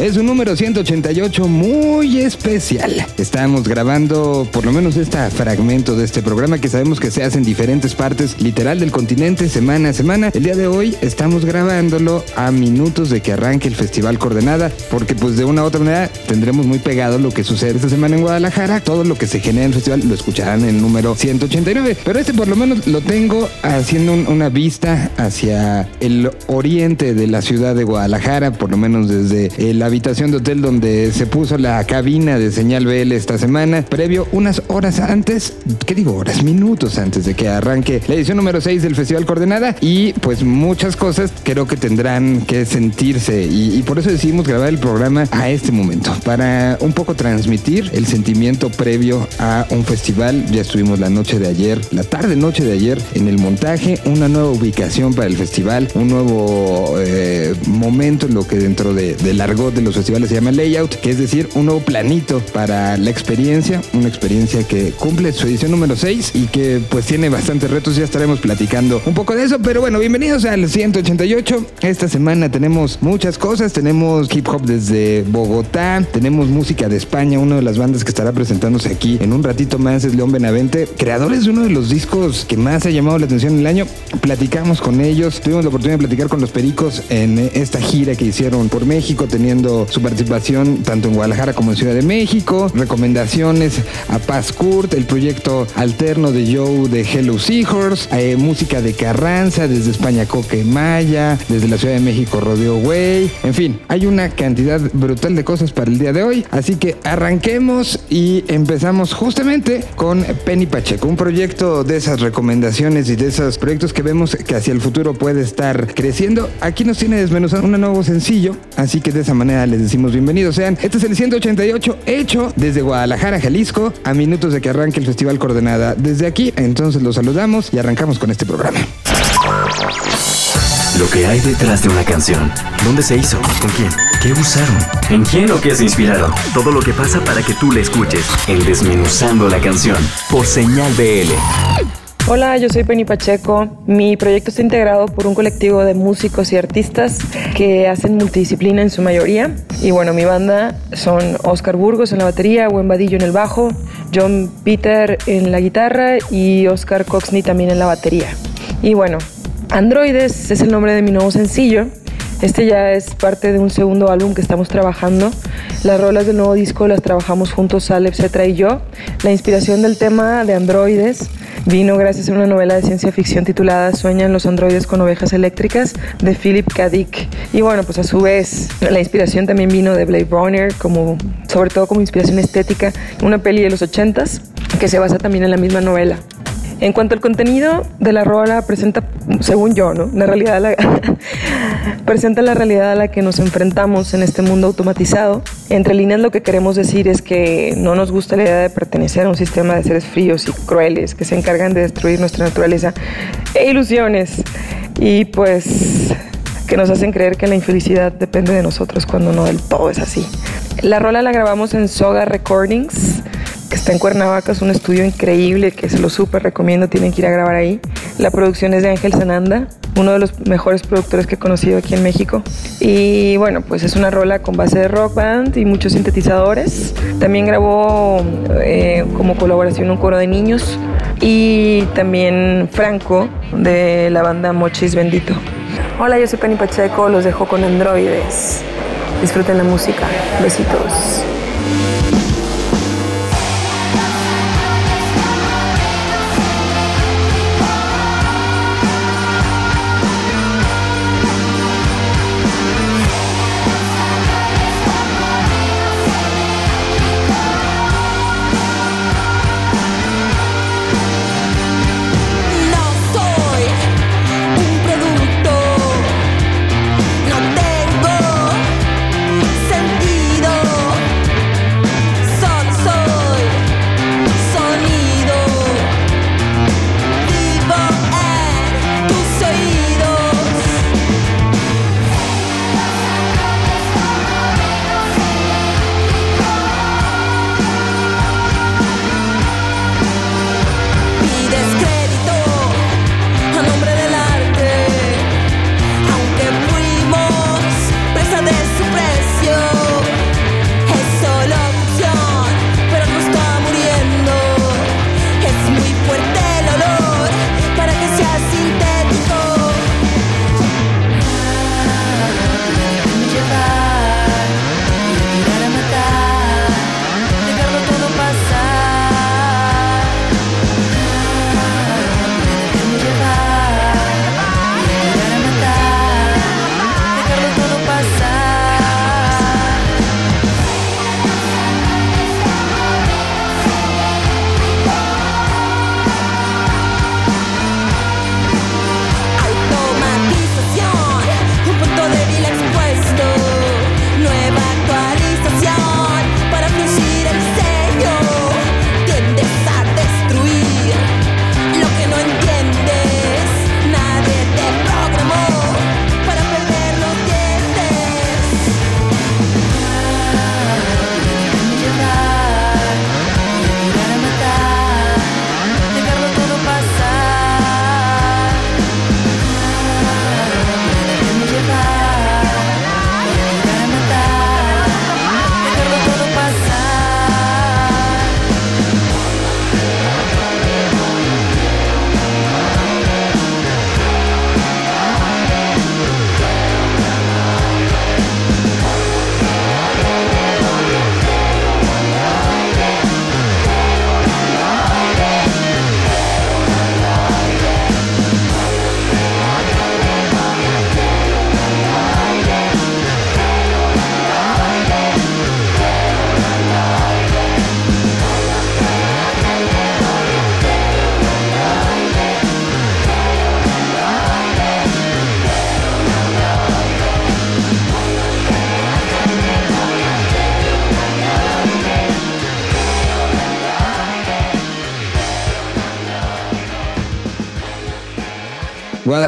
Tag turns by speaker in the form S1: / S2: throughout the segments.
S1: Es un número 188 muy especial. Estamos grabando por lo menos este fragmento de este programa que sabemos que se hace en diferentes partes literal del continente semana a semana. El día de hoy estamos grabándolo a minutos de que arranque el Festival Coordenada porque pues de una u otra manera tendremos muy pegado lo que sucede esta semana en Guadalajara. Todo lo que se genera en el festival lo escucharán en el número 189. Pero este por lo menos lo tengo haciendo una vista hacia el oriente de la ciudad de Guadalajara, por lo menos desde el habitación de hotel donde se puso la cabina de señal BL esta semana, previo unas horas antes, ¿qué digo horas? Minutos antes de que arranque la edición número 6 del Festival Coordenada y pues muchas cosas creo que tendrán que sentirse y, por eso decidimos grabar el programa a este momento, para un poco transmitir el sentimiento previo a un festival. Ya estuvimos la noche de ayer, la tarde noche de ayer en el montaje, una nueva ubicación para el festival, un nuevo eh, momento en lo que dentro de, del argot de los festivales se llama layout, que es decir, un nuevo planito para la experiencia, una experiencia que cumple su edición número 6 y que pues tiene bastantes retos, ya estaremos platicando un poco de eso, pero bueno, bienvenidos al 188. Esta semana tenemos muchas cosas, tenemos hip hop desde Bogotá, tenemos música de España, una de las bandas que estará presentándose aquí en un ratito más es León Benavente, creadores de uno de los discos que más ha llamado la atención en el año. Platicamos con ellos, tuvimos la oportunidad de platicar con los Pericos en esta gira que hicieron por México, teniendo su participación tanto en Guadalajara como en Ciudad de México, recomendaciones a Paz Kurt, el proyecto alterno de Joe de Hello Seahorse, eh, música de Carranza, desde España Coque Maya, desde la Ciudad de México Rodeo Way, en fin, hay una cantidad brutal de cosas para el día de hoy, así que arranquemos y empezamos justamente con Penny Pacheco, un proyecto de esas recomendaciones y de esos proyectos que vemos que hacia el futuro puede estar creciendo. Aquí nos tiene desmenuzado un nuevo sencillo, así que de esa manera les decimos bienvenidos sean. Este es el 188 hecho desde Guadalajara, Jalisco, a minutos de que arranque el Festival Coordenada. Desde aquí, entonces los saludamos y arrancamos con este programa.
S2: Lo que hay detrás de una canción. ¿Dónde se hizo? ¿Con quién? ¿Qué usaron? ¿En quién o qué se inspiraron? Todo lo que pasa para que tú la escuches. En Desmenuzando la canción. Por Señal BL.
S3: Hola, yo soy Penny Pacheco. Mi proyecto está integrado por un colectivo de músicos y artistas que hacen multidisciplina en su mayoría. Y bueno, mi banda son Oscar Burgos en la batería, Buen Vadillo en el bajo, John Peter en la guitarra y Oscar Coxney también en la batería. Y bueno, Androides es el nombre de mi nuevo sencillo. Este ya es parte de un segundo álbum que estamos trabajando. Las rolas del nuevo disco las trabajamos juntos Alep, Cetra y yo. La inspiración del tema de androides vino gracias a una novela de ciencia ficción titulada Sueñan los androides con ovejas eléctricas de Philip K. Dick. Y bueno, pues a su vez la inspiración también vino de Blade Runner, como, sobre todo como inspiración estética, una peli de los 80s que se basa también en la misma novela. En cuanto al contenido de la rola, presenta, según yo, ¿no? La realidad la, presenta la realidad a la que nos enfrentamos en este mundo automatizado. Entre líneas lo que queremos decir es que no nos gusta la idea de pertenecer a un sistema de seres fríos y crueles que se encargan de destruir nuestra naturaleza e ilusiones. Y pues que nos hacen creer que la infelicidad depende de nosotros cuando no del todo es así. La rola la grabamos en Soga Recordings que está en Cuernavaca, es un estudio increíble que se lo súper recomiendo, tienen que ir a grabar ahí. La producción es de Ángel Sananda, uno de los mejores productores que he conocido aquí en México. Y bueno, pues es una rola con base de rock band y muchos sintetizadores. También grabó eh, como colaboración un coro de niños y también Franco de la banda Mochis Bendito. Hola, yo soy Penny Pacheco, los dejo con androides. Disfruten la música. Besitos.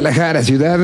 S1: Guadalajara, ciudad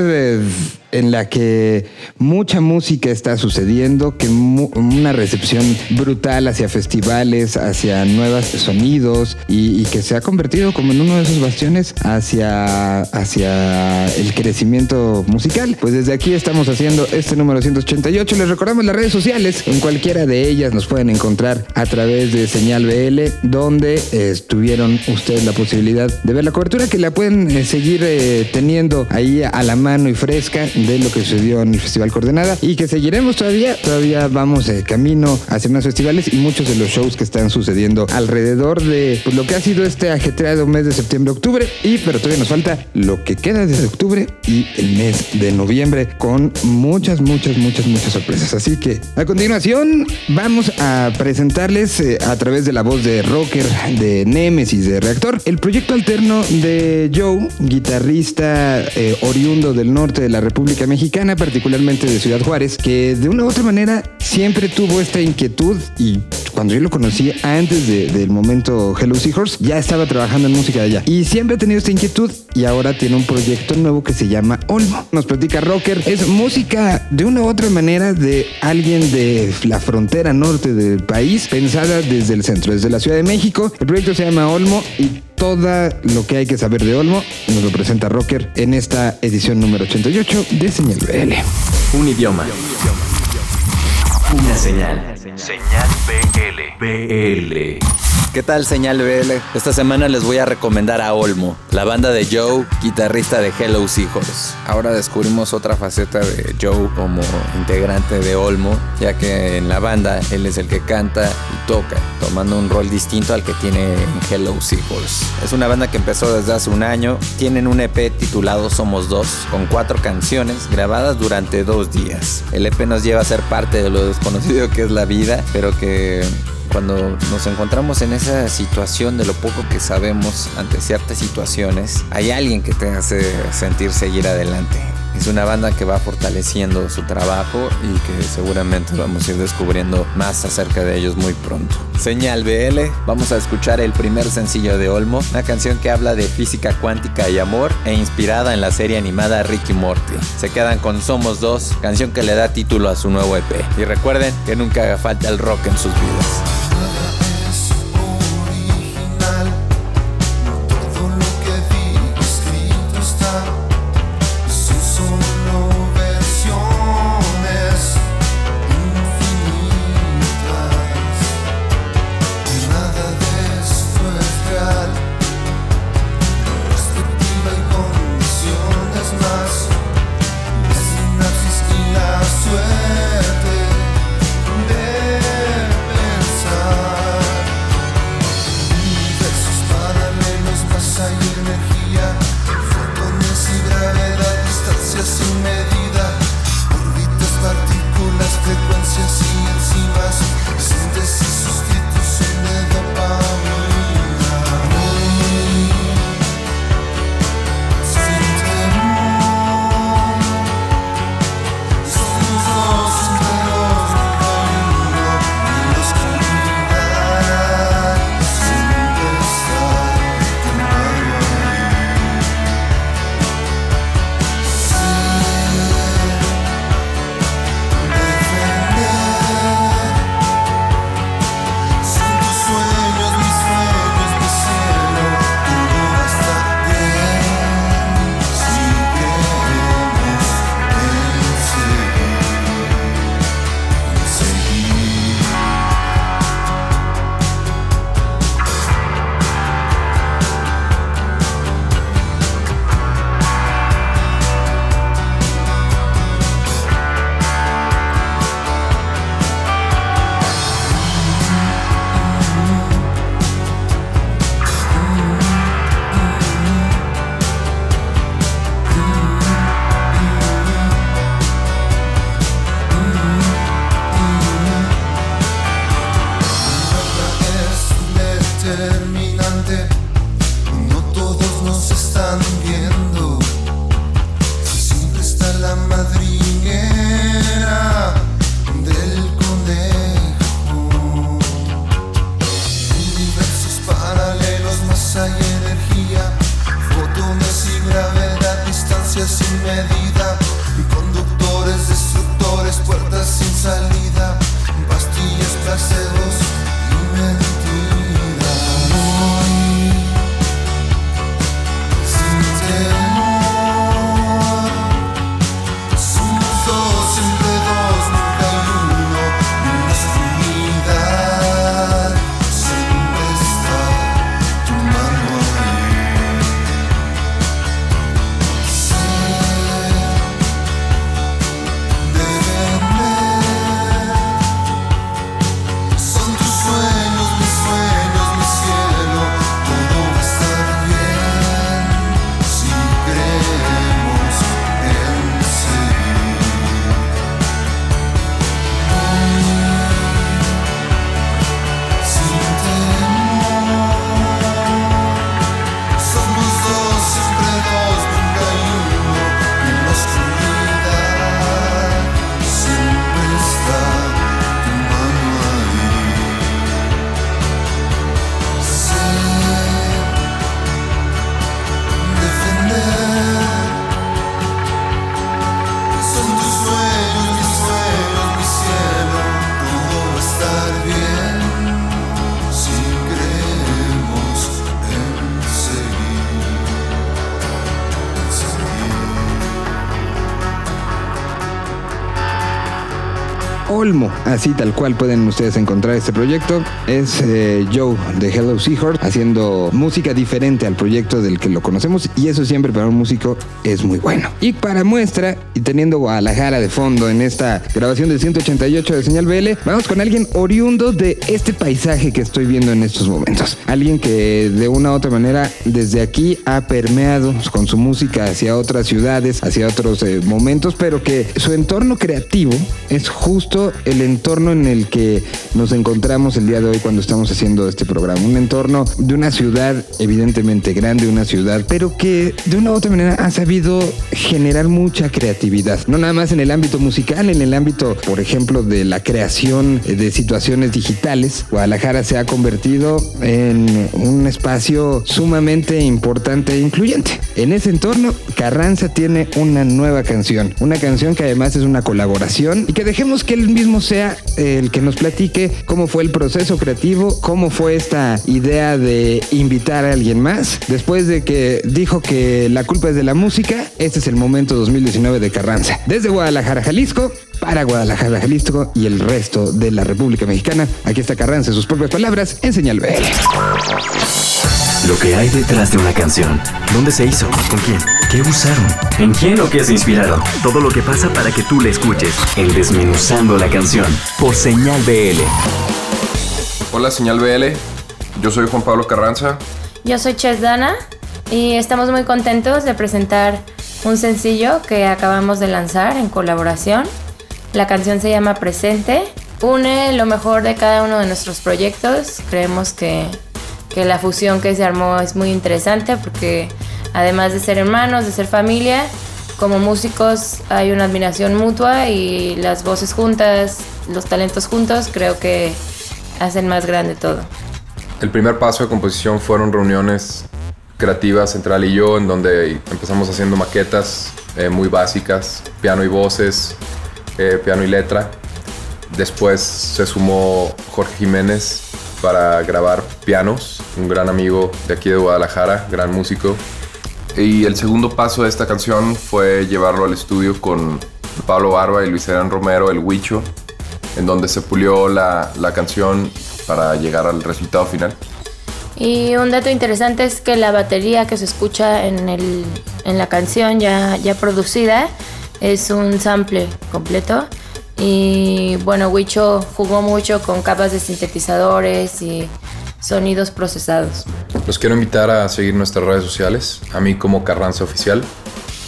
S1: en la que mucha música está sucediendo, que una recepción brutal hacia festivales, hacia nuevos sonidos y, que se ha convertido como en uno de esos bastiones hacia, hacia el crecimiento musical. Pues desde aquí estamos haciendo este número 188. Les recordamos las redes sociales. En cualquiera de ellas nos pueden encontrar a través de Señal BL, donde eh, tuvieron ustedes la posibilidad de ver la cobertura que la pueden eh, seguir eh, teniendo ahí a la mano y fresca de lo que sucedió en el Festival Coordenada y que seguiremos todavía. Todavía vamos de camino hacia más festivales y muchos de los shows que están sucediendo alrededor de pues, lo que ha sido este ajetreado mes de septiembre-octubre. Y pero todavía nos falta lo que queda desde octubre y el mes de noviembre con muchas, muchas, muchas, muchas sorpresas. Así que a continuación vamos a presentarles eh, a través de la voz de Rocker, de Nemesis, de Reactor, el proyecto alterno de Joe, guitarrista eh, oriundo del norte de la República Mexicana, particularmente de Ciudad Juárez, que de una u otra manera siempre tuvo esta inquietud y cuando yo lo conocí antes del momento Hello Seahorse, ya estaba trabajando en música de allá. Y siempre ha tenido esta inquietud y ahora tiene un proyecto nuevo que se llama Olmo. Nos platica Rocker. Es música de una u otra manera de alguien de la frontera norte del país, pensada desde el centro, desde la Ciudad de México. El proyecto se llama Olmo y todo lo que hay que saber de Olmo nos lo presenta Rocker en esta edición número 88 de Señal BL.
S2: Un idioma. Una señal. Señal BL. BL.
S4: ¿Qué tal señal BL? Esta semana les voy a recomendar a Olmo, la banda de Joe, guitarrista de Hello Seahorse. Ahora descubrimos otra faceta de Joe como integrante de Olmo, ya que en la banda él es el que canta y toca, tomando un rol distinto al que tiene en Hello Seahorse. Es una banda que empezó desde hace un año, tienen un EP titulado Somos Dos, con cuatro canciones grabadas durante dos días. El EP nos lleva a ser parte de lo desconocido que es la vida, pero que cuando nos encontramos en esa situación de lo poco que sabemos ante ciertas situaciones, hay alguien que te hace sentir seguir adelante. Es una banda que va fortaleciendo su trabajo y que seguramente vamos a ir descubriendo más acerca de ellos muy pronto. Señal BL, vamos a escuchar el primer sencillo de Olmo, una canción que habla de física cuántica y amor e inspirada en la serie animada Ricky Morty. Se quedan con Somos Dos, canción que le da título a su nuevo EP. Y recuerden que nunca haga falta el rock en sus vidas.
S1: Así tal cual pueden ustedes encontrar este proyecto. Es eh, Joe de Hello Seahorse haciendo música diferente al proyecto del que lo conocemos y eso siempre para un músico es muy bueno. Y para muestra, y teniendo Guadalajara de fondo en esta grabación del 188 de Señal BL, vamos con alguien oriundo de este paisaje que estoy viendo en estos momentos. Alguien que de una u otra manera desde aquí ha permeado con su música hacia otras ciudades, hacia otros eh, momentos, pero que su entorno creativo es justo el entorno en el que nos encontramos el día de hoy cuando estamos haciendo este programa. Un entorno de una ciudad evidentemente grande, una ciudad, pero que de una u otra manera ha sabido generar mucha creatividad. No nada más en el ámbito musical, en el ámbito, por ejemplo, de la creación de situaciones digitales. Guadalajara se ha convertido en un espacio sumamente importante e incluyente. En ese entorno, Carranza tiene una nueva canción. Una canción que además es una colaboración y que dejemos que él mismo sea el que nos platique cómo fue el proceso creativo, cómo fue esta idea de invitar a alguien más. Después de que dijo que la culpa es de la música, este es el momento 2019 de Carranza. Desde Guadalajara, Jalisco, para Guadalajara, Jalisco y el resto de la República Mexicana. Aquí está Carranza, en sus propias palabras, en Señal.
S2: Lo que hay detrás de una canción. ¿Dónde se hizo? ¿Con quién? ¿Qué usaron? ¿En quién o qué se inspiraron? Todo lo que pasa para que tú la escuches. En Desmenuzando la canción. Por Señal BL.
S5: Hola Señal BL, yo soy Juan Pablo Carranza.
S6: Yo soy Ches Dana y estamos muy contentos de presentar un sencillo que acabamos de lanzar en colaboración. La canción se llama Presente. Une lo mejor de cada uno de nuestros proyectos. Creemos que, que la fusión que se armó es muy interesante porque además de ser hermanos, de ser familia, como músicos hay una admiración mutua y las voces juntas, los talentos juntos, creo que hacen más grande todo.
S5: El primer paso de composición fueron reuniones creativas entre Ali y yo, en donde empezamos haciendo maquetas eh, muy básicas, piano y voces, eh, piano y letra. Después se sumó Jorge Jiménez para grabar pianos, un gran amigo de aquí de Guadalajara, gran músico. Y el segundo paso de esta canción fue llevarlo al estudio con Pablo Barba y Luis Herán Romero, el Huicho, en donde se pulió la, la canción para llegar al resultado final.
S6: Y un dato interesante es que la batería que se escucha en, el, en la canción ya, ya producida es un sample completo. Y bueno, Wicho jugó mucho con capas de sintetizadores y sonidos procesados.
S5: Los quiero invitar a seguir nuestras redes sociales, a mí como Carranza Oficial.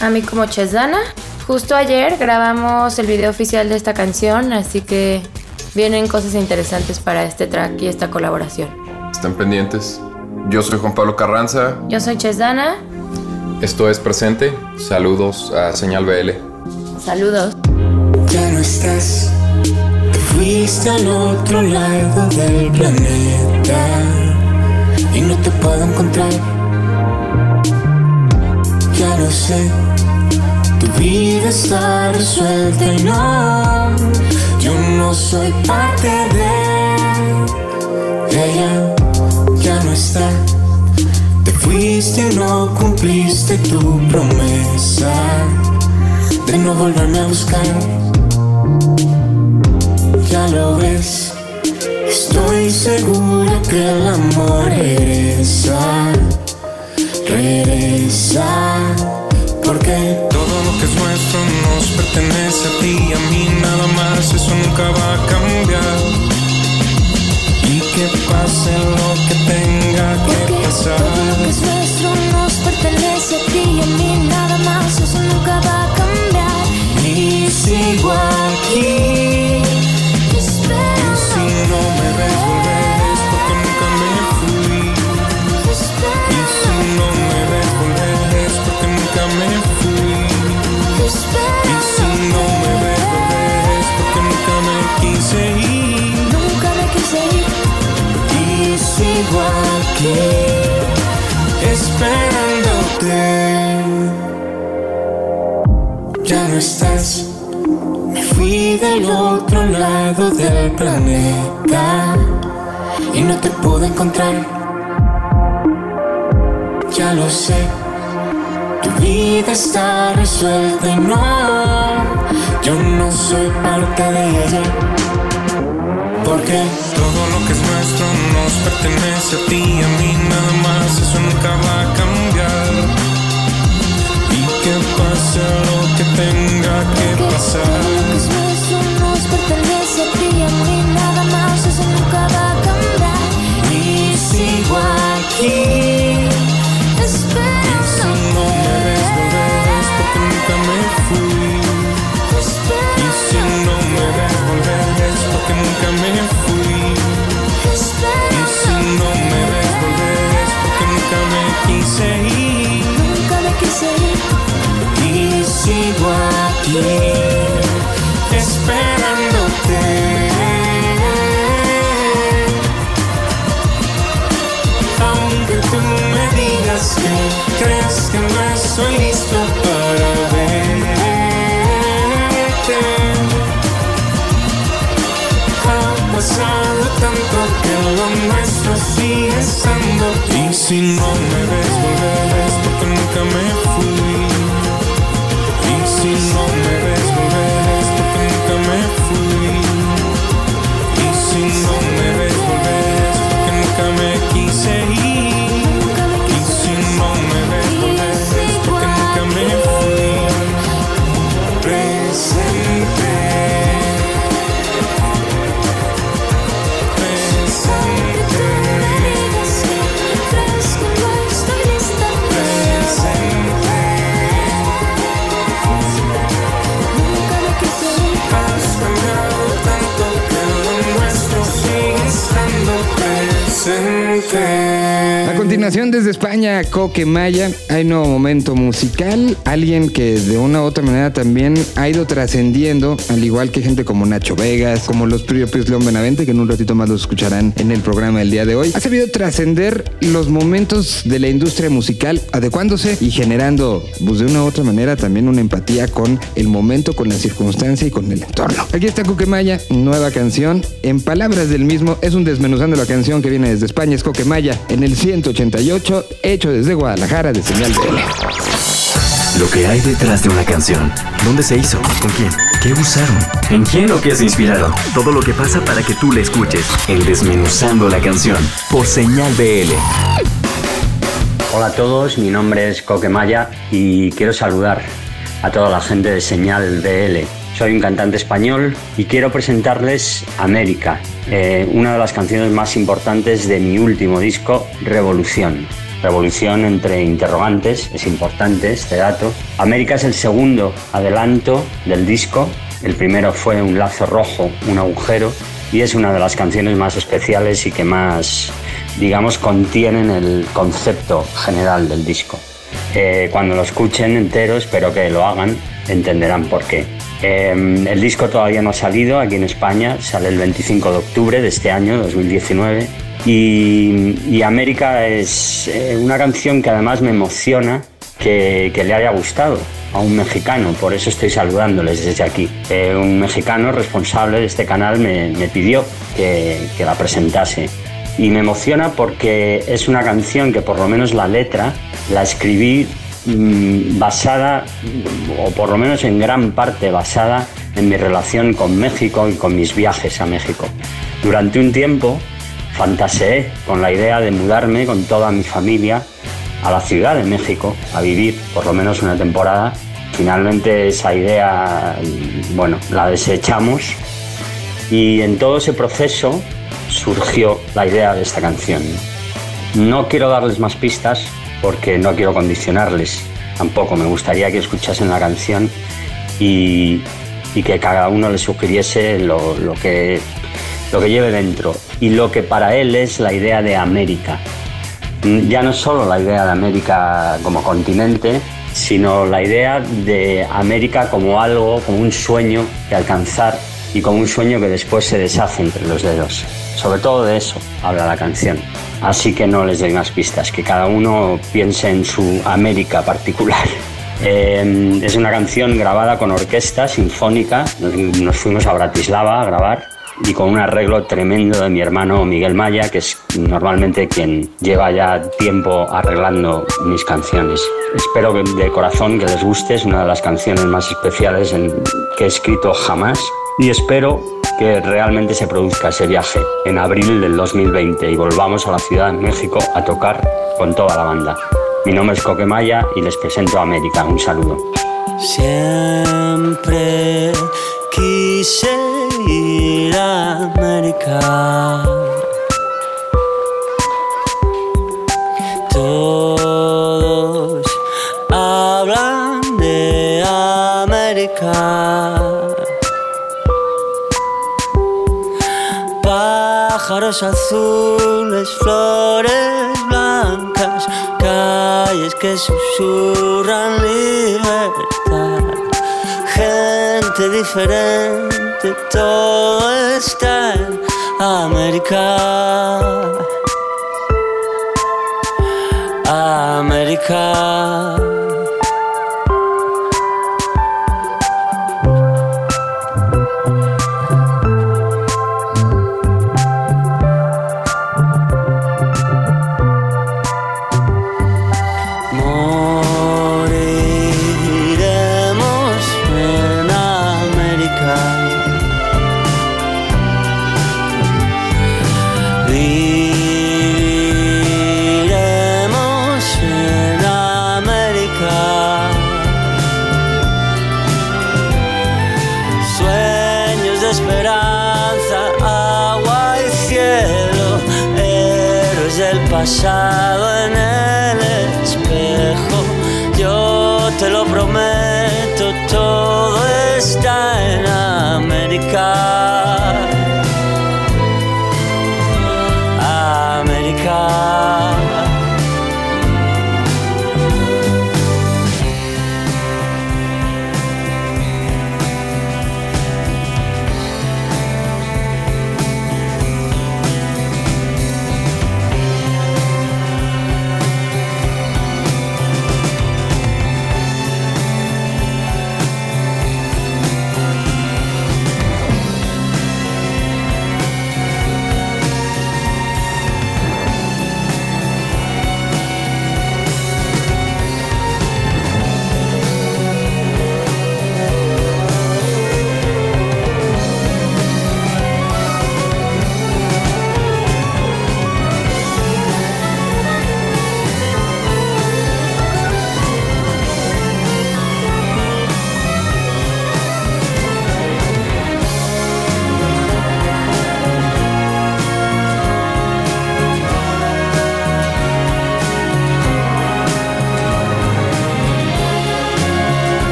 S6: A mí como Chesdana. Justo ayer grabamos el video oficial de esta canción, así que vienen cosas interesantes para este track y esta colaboración.
S5: Estén pendientes. Yo soy Juan Pablo Carranza.
S6: Yo soy Chesdana.
S5: Esto es Presente. Saludos a Señal BL.
S6: Saludos.
S7: Ya no estás, te fuiste al otro lado del planeta y no te puedo encontrar. Ya lo sé, tu vida está resuelta y no, yo no soy parte de ella, ya no está. Te fuiste y no cumpliste tu promesa de no volverme a buscar. Lo ves, estoy seguro que el amor regresa, regresa, porque
S8: Todo lo que es nuestro nos pertenece a ti y a mí nada más, eso nunca va a cambiar. Y que pase lo que tenga que
S9: Porque
S8: pasar.
S9: todo lo que es nuestro nos pertenece a ti y a mí nada más, eso nunca va a cambiar.
S7: y sigo aquí.
S8: No me ves volver es porque nunca me fui. Y si no me ves volver es porque nunca me fui. Y si no me ves volver es porque nunca me quise ir.
S9: Nunca me quise ir.
S7: Y sigo aquí esperándote. Ya no estás, me fui del otro lado del planeta y no te pude encontrar. Ya lo sé, tu vida está resuelta y no, yo no soy parte de ella. Porque
S8: Todo lo que es nuestro nos pertenece a ti y a mí nada más, eso nunca va a cambiar. Y que pase lo que tenga que pasar. Quise ir.
S7: Y sigo aquí
S8: Y si no me ves volver es porque nunca me fui.
S1: Continuación, desde España, Coque Maya, hay nuevo momento musical. Alguien que de una u otra manera también ha ido trascendiendo, al igual que gente como Nacho Vegas, como los propios León Benavente, que en un ratito más los escucharán en el programa del día de hoy. Ha sabido trascender los momentos de la industria musical, adecuándose y generando, pues de una u otra manera, también una empatía con el momento, con la circunstancia y con el entorno. Aquí está Coque Maya, nueva canción. En palabras del mismo, es un desmenuzando la canción que viene desde España, es Coque Maya, en el 188, hecho desde Guadalajara de Señal BL.
S2: Lo que hay detrás de una canción. ¿Dónde se hizo? ¿Con quién? ¿Qué usaron? ¿En quién o qué se inspiraron? Todo lo que pasa para que tú la escuches. En Desmenuzando la canción. Por Señal BL.
S10: Hola a todos, mi nombre es Coque Maya y quiero saludar a toda la gente de Señal BL. Soy un cantante español y quiero presentarles América, eh, una de las canciones más importantes de mi último disco, Revolución. Revolución entre interrogantes, es importante este dato. América es el segundo adelanto del disco. El primero fue Un lazo rojo, un agujero, y es una de las canciones más especiales y que más, digamos, contienen el concepto general del disco. Eh, cuando lo escuchen entero, espero que lo hagan, entenderán por qué. Eh, el disco todavía no ha salido aquí en España, sale el 25 de octubre de este año, 2019. Y, y América es eh, una canción que además me emociona que, que le haya gustado a un mexicano, por eso estoy saludándoles desde aquí. Eh, un mexicano responsable de este canal me, me pidió que, que la presentase y me emociona porque es una canción que por lo menos la letra la escribí mm, basada, o por lo menos en gran parte basada en mi relación con México y con mis viajes a México. Durante un tiempo fantaseé con la idea de mudarme con toda mi familia a la Ciudad de México a vivir por lo menos una temporada. Finalmente esa idea, mm, bueno, la desechamos y en todo ese proceso surgió la idea de esta canción. No quiero darles más pistas porque no quiero condicionarles. Tampoco me gustaría que escuchasen la canción y, que cada uno le sugiriese lo, lo que, lo que lleve dentro y lo que para él es la idea de América. Mm, Ya no solo la idea de América como continente, sino la idea de América como algo, como un sueño que alcanzar y como un sueño que después se deshace entre los dedos. Sobre todo de eso habla la canción. Así que no les doy más pistas, que cada uno piense en su América particular. Eh, es una canción grabada con orquesta sinfónica. Nos, fuimos a Bratislava a grabar y con un arreglo tremendo de mi hermano Miguel Maya, que es normalmente quien lleva ya tiempo arreglando mis canciones. Espero que de corazón que les guste, es una de las canciones más especiales que he escrito jamás y espero que realmente se produzca ese viaje en abril del 2020 y volvamos a la Ciudad de México a tocar con toda la banda. Mi nombre es Coquemaya y les presento a América. Un saludo.
S11: Siempre quise ir a América. Pájaros azules, flores blancas, calles que susurran libertad. Gente diferente, todo está en América. América. Pasado en el espejo. Yo te lo prometo, todo está en América.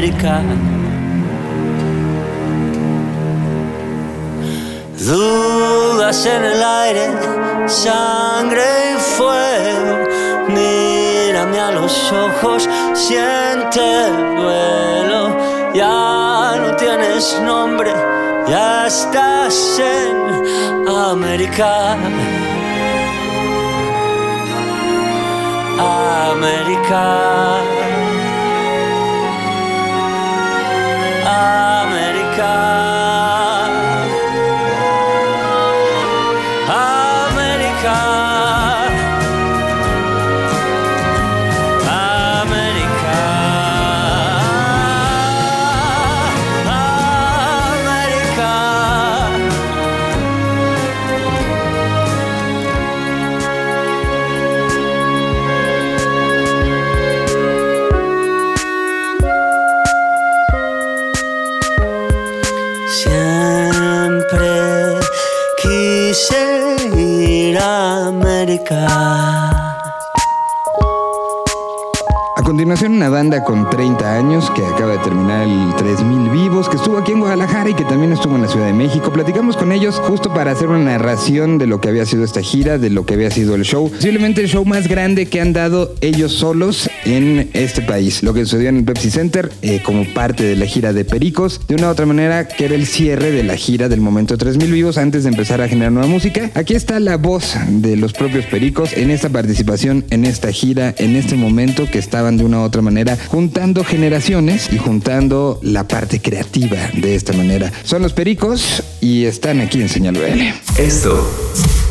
S11: América. Dudas en el aire, sangre y fuego. Mírame a los ojos, siente el duelo. Ya no tienes nombre, ya estás en. América. América. América.
S1: Una banda con 30 años que acaba de terminar el 3000 Vivos, que estuvo aquí en Guadalajara y que también estuvo en la Ciudad de México. Platicamos con ellos justo para hacer una narración de lo que había sido esta gira, de lo que había sido el show. Posiblemente el show más grande que han dado ellos solos en este país. Lo que sucedió en el Pepsi Center eh, como parte de la gira de Pericos. De una u otra manera, que era el cierre de la gira del momento 3000 Vivos antes de empezar a generar nueva música. Aquí está la voz de los propios Pericos en esta participación, en esta gira, en este momento que estaban de una u otra manera juntando generaciones y juntando la parte creativa de esta manera. Son los Pericos y están aquí en Señal BL.
S2: Esto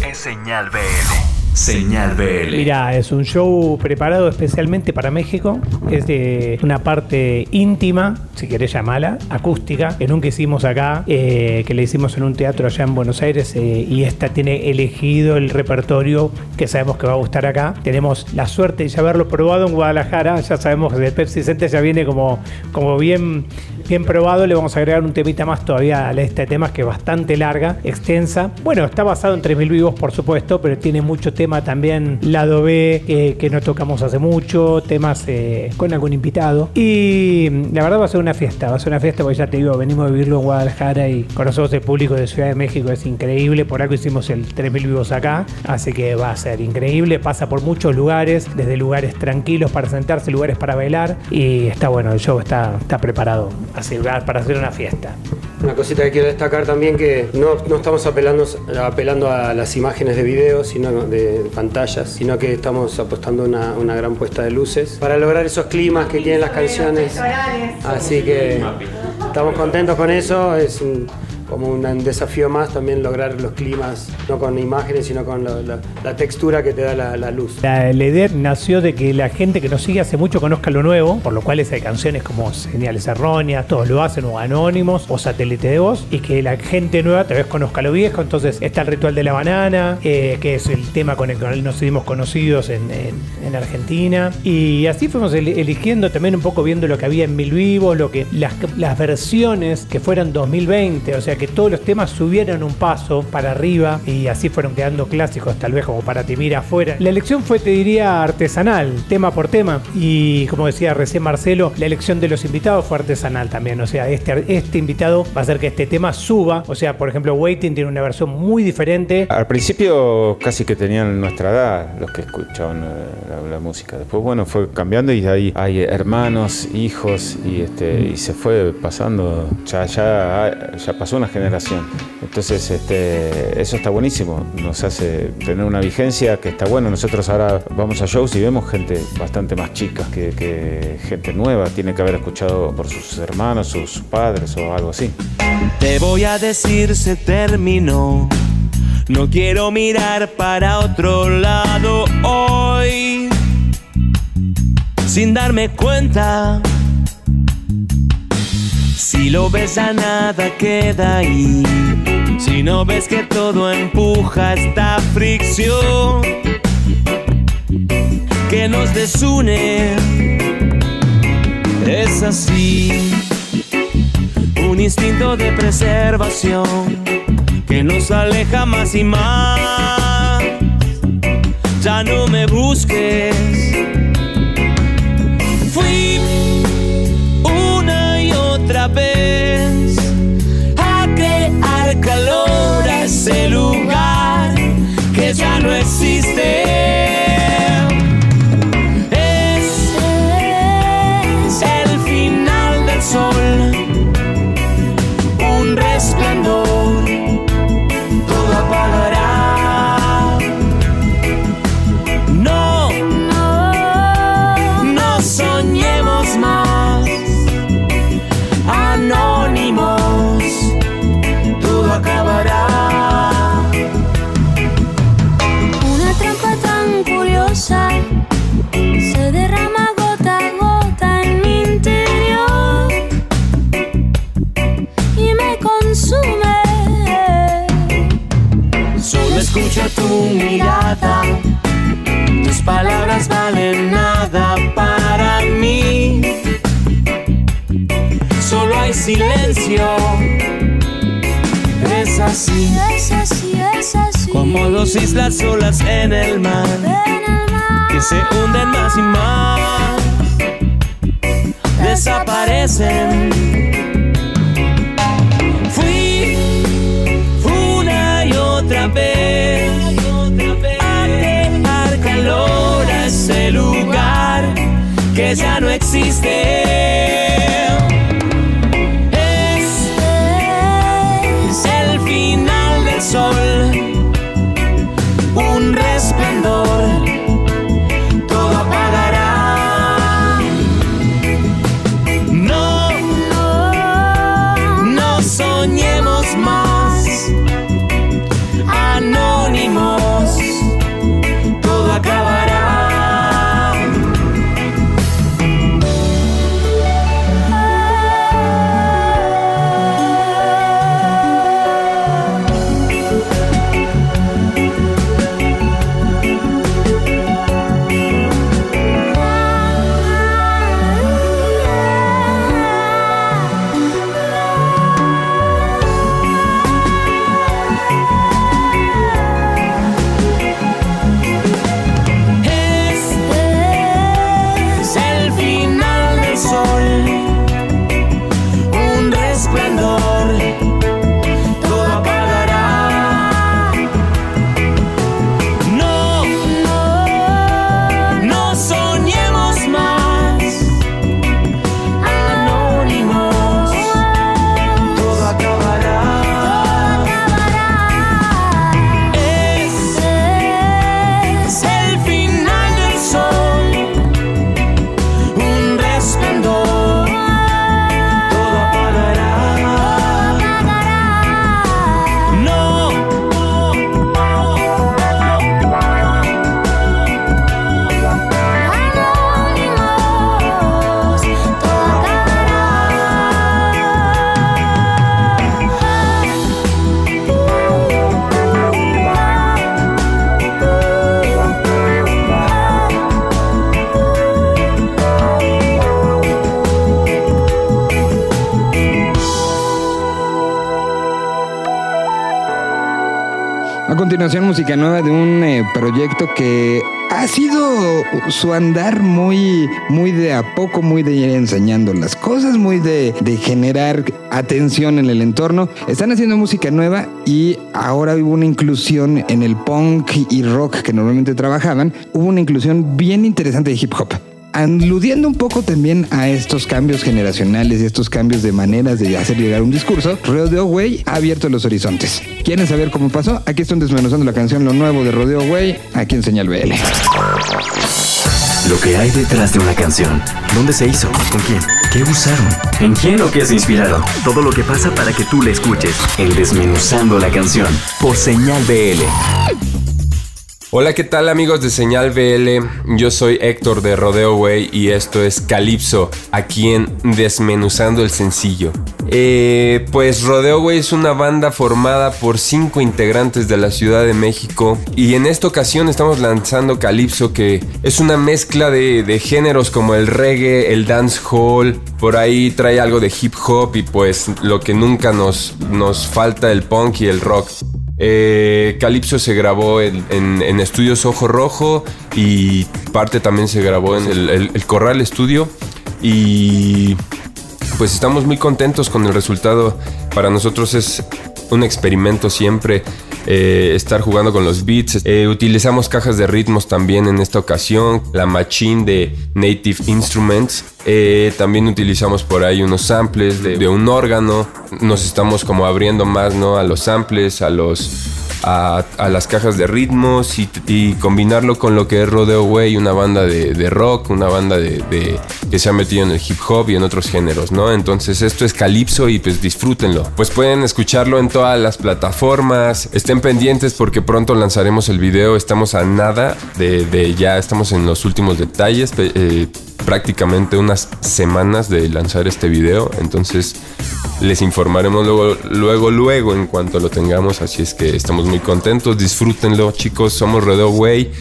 S2: es Señal BL. Señal BL.
S12: Mira, es un show preparado especialmente para México. Es de una parte íntima, si querés llamarla, acústica, que nunca hicimos acá, eh, que le hicimos en un teatro allá en Buenos Aires eh, y esta tiene elegido el repertorio que sabemos que va a gustar acá. Tenemos la suerte de ya haberlo probado en Guadalajara, ya sabemos que el Pepsi Center ya viene como, como bien, bien probado. Le vamos a agregar un temita más todavía a este tema que es bastante larga, extensa. Bueno, está basado en 3000 vivos, por supuesto, pero tiene mucho tema también lado B que, no tocamos hace mucho, temas eh, con algún invitado. Y mm, la verdad va a ser una fiesta, va a ser una fiesta porque ya te digo, venimos a vivirlo en Guadalajara y conocemos el público de Ciudad de México, es increíble, por algo hicimos el 3000 vivos acá, así que va a ser increíble, pasa por muchos lugares, desde lugares tranquilos para sentarse, lugares para bailar y está bueno, el show está, está preparado así, para hacer una fiesta.
S13: Una cosita que quiero destacar también que no, no estamos apelando, apelando a las imágenes de video, sino de pantallas, sino que estamos apostando a una, una gran puesta de luces para lograr esos climas que tienen las canciones. Así que estamos contentos con eso, es un- como un desafío más también lograr los climas, no con imágenes, sino con la, textura que te da la, luz.
S12: La, idea nació de que la gente que nos sigue hace mucho conozca lo nuevo, por lo cual hay canciones como Señales Erróneas, todos lo hacen, o Anónimos, o Satélite de Voz, y que la gente nueva tal vez conozca lo viejo. Entonces está el Ritual de la Banana, eh, que es el tema con el que nos hicimos conocidos en, en- en Argentina. Y así fuimos el- eligiendo también un poco viendo lo que había en Mil Vivos, lo que, las, las versiones que fueran 2020, o sea que todos los temas subieron un paso para arriba y así fueron quedando clásicos, tal vez como para te mira afuera. La elección fue, te diría, artesanal, tema por tema. Y como decía recién Marcelo, la elección de los invitados fue artesanal también. O sea, este, este invitado va a hacer que este tema suba. O sea, por ejemplo, Waiting tiene una versión muy diferente.
S14: Al principio casi que tenían nuestra edad los que escuchaban eh, la, música. Después, bueno, fue cambiando y ahí hay hermanos, hijos y este y se fue pasando. Ya ya ya pasó una generación. Entonces, este eso está buenísimo. Nos hace tener una vigencia que está bueno. Nosotros ahora vamos a shows y vemos gente bastante más chica que, que gente nueva. Tiene que haber escuchado por sus hermanos, sus padres o algo así.
S11: Te voy a decir se terminó. No quiero mirar para otro lado hoy. Sin darme cuenta. Si lo ves a nada queda ahí. Si no ves que todo empuja esta fricción que nos desune. Es así un instinto de preservación que nos aleja más y más. Ya no me busques.
S15: no existe. Palabras valen nada para mí. Solo hay silencio. Es así.
S8: Es así, es así.
S15: Como dos islas solas en el mar. Que se hunden más y más. Desaparecen. Fui una y otra vez ese lugar que ya no existe.
S1: Continuación, música nueva de un eh, proyecto que ha sido su andar muy, muy de a poco, muy de ir enseñando las cosas, muy de, de generar atención en el entorno. Están haciendo música nueva y ahora hubo una inclusión en el punk y rock que normalmente trabajaban. Hubo una inclusión bien interesante de hip hop. Aludiendo un poco también a estos cambios generacionales y estos cambios de maneras de hacer llegar un discurso, Rodeo Way ha abierto los horizontes. ¿Quieren saber cómo pasó? Aquí están desmenuzando la canción Lo Nuevo de Rodeo Way, aquí en Señal BL.
S2: Lo que hay detrás de una canción. ¿Dónde se hizo? ¿Con quién? ¿Qué usaron? ¿En quién o qué se inspiraron? Todo lo que pasa para que tú la escuches. En Desmenuzando la canción. Por Señal BL.
S5: Hola, ¿qué tal amigos de Señal BL? Yo soy Héctor de Rodeo Way y esto es Calypso, aquí en Desmenuzando el Sencillo. Eh, pues Rodeo Way es una banda formada por cinco integrantes de la Ciudad de México y en esta ocasión estamos lanzando Calypso que es una mezcla de, géneros como el reggae, el dancehall, por ahí trae algo de hip hop y pues lo que nunca nos, nos falta el punk y el rock. Eh, Calypso se grabó en, en- Estudios Ojo Rojo y parte también se grabó en el, el- el Corral Estudio. Y pues estamos muy contentos con el resultado. Para nosotros es un experimento siempre eh, estar jugando con los beats. Eh, utilizamos cajas de ritmos también en esta ocasión, la machine de Native Instruments. Eh, también utilizamos por ahí unos samples de, un órgano. Nos estamos como abriendo más ¿no? a los samples, a los a, las cajas de ritmos y, combinarlo con lo que es Rodeo Way, una banda de, rock, una banda de, que se ha metido en el hip hop y en otros géneros, ¿no? Entonces esto es Calypso y pues disfrútenlo. Pues pueden escucharlo en todas las plataformas. Estén pendientes porque pronto lanzaremos el video. Estamos a nada de, de ya, estamos en los últimos detalles. eh, prácticamente unas semanas de lanzar este video. Entonces les informaremos luego, luego, luego en cuanto lo tengamos. Así es que estamos muy contentos. Disfrútenlo, chicos. Somos Rodeo Way.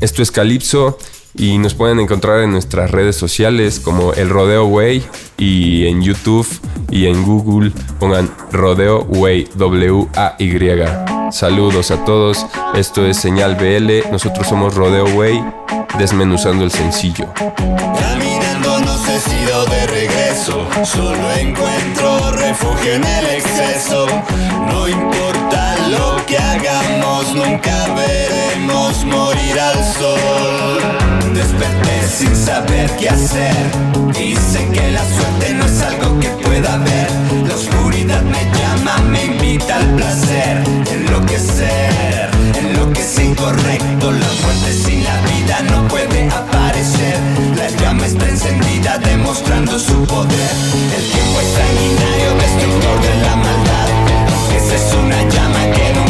S5: Esto es Calypso. Y nos pueden encontrar en nuestras redes sociales como El Rodeo Way y en YouTube y en Google pongan Rodeo Way W-A-Y. Saludos a todos, esto es Señal BL, nosotros somos Rodeo Way, desmenuzando el sencillo.
S16: Caminando no sé si de regreso, solo encuentro refugio en el exceso. No importa lo que hagamos, nunca veremos morir al sol. Desperté sin saber qué hacer, dicen que la suerte no es algo que pueda ver. La oscuridad me llama, me invita al placer, enloquecer, en lo que es incorrecto. La muerte sin la vida no puede aparecer. La llama está encendida demostrando su poder. El tiempo es sanguinario, destructor de la maldad. Es una llama que nunca